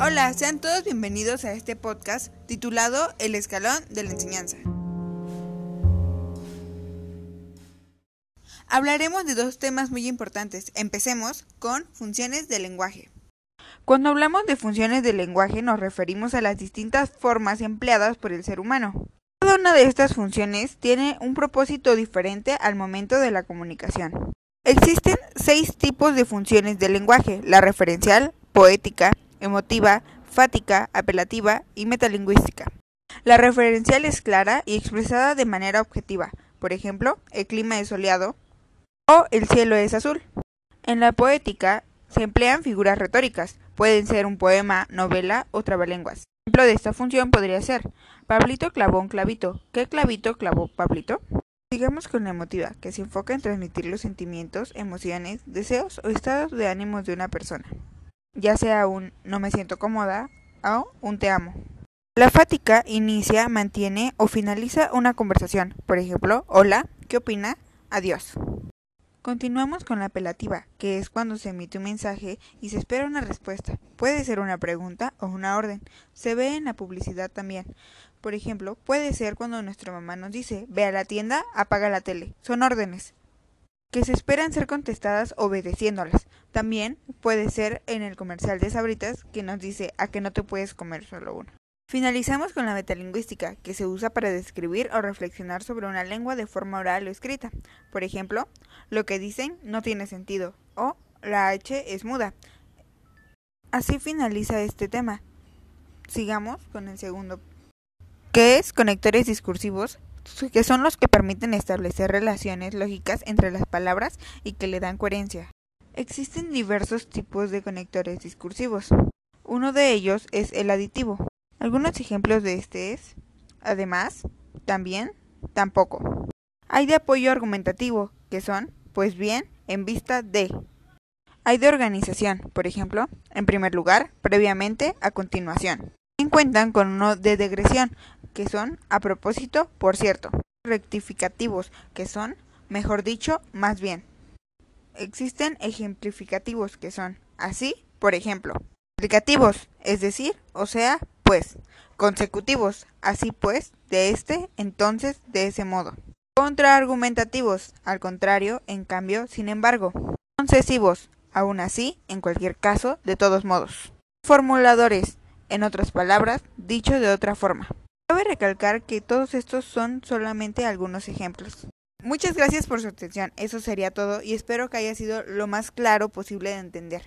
Hola, sean todos bienvenidos a este podcast titulado El escalón de la enseñanza. Hablaremos de dos temas muy importantes. Empecemos con funciones del lenguaje. Cuando hablamos de funciones del lenguaje nos referimos a las distintas formas empleadas por el ser humano. Cada una de estas funciones tiene un propósito diferente al momento de la comunicación. Existen seis tipos de funciones del lenguaje, la referencial, poética, emotiva, fática, apelativa y metalingüística. La referencial es clara y expresada de manera objetiva, por ejemplo, el clima es soleado o el cielo es azul. En la poética se emplean figuras retóricas, pueden ser un poema, novela o trabalenguas. Ejemplo de esta función podría ser Pablito clavó un clavito. ¿Qué clavito clavó Pablito? Sigamos con la emotiva, que se enfoca en transmitir los sentimientos, emociones, deseos o estados de ánimos de una persona ya sea un no me siento cómoda o un te amo. La fática inicia, mantiene o finaliza una conversación, por ejemplo, hola, ¿qué opina? Adiós. Continuamos con la apelativa, que es cuando se emite un mensaje y se espera una respuesta. Puede ser una pregunta o una orden. Se ve en la publicidad también. Por ejemplo, puede ser cuando nuestra mamá nos dice, ve a la tienda, apaga la tele. Son órdenes que se esperan ser contestadas obedeciéndolas. También puede ser en el comercial de Sabritas que nos dice a que no te puedes comer solo uno. Finalizamos con la metalingüística, que se usa para describir o reflexionar sobre una lengua de forma oral o escrita. Por ejemplo, lo que dicen no tiene sentido o la H es muda. Así finaliza este tema. Sigamos con el segundo, que es conectores discursivos, que son los que permiten establecer relaciones lógicas entre las palabras y que le dan coherencia. Existen diversos tipos de conectores discursivos. Uno de ellos es el aditivo. Algunos ejemplos de este es además, también, tampoco. Hay de apoyo argumentativo, que son, pues bien, en vista de. Hay de organización, por ejemplo, en primer lugar, previamente, a continuación. También cuentan con uno de degresión, que son a propósito, por cierto, rectificativos, que son, mejor dicho, más bien. Existen ejemplificativos, que son así, por ejemplo. Explicativos, es decir, o sea, pues. Consecutivos, así pues, de este, entonces, de ese modo. Contraargumentativos, al contrario, en cambio, sin embargo. Concesivos, aún así, en cualquier caso, de todos modos. Formuladores, en otras palabras, dicho de otra forma. Cabe recalcar que todos estos son solamente algunos ejemplos. Muchas gracias por su atención, eso sería todo y espero que haya sido lo más claro posible de entender.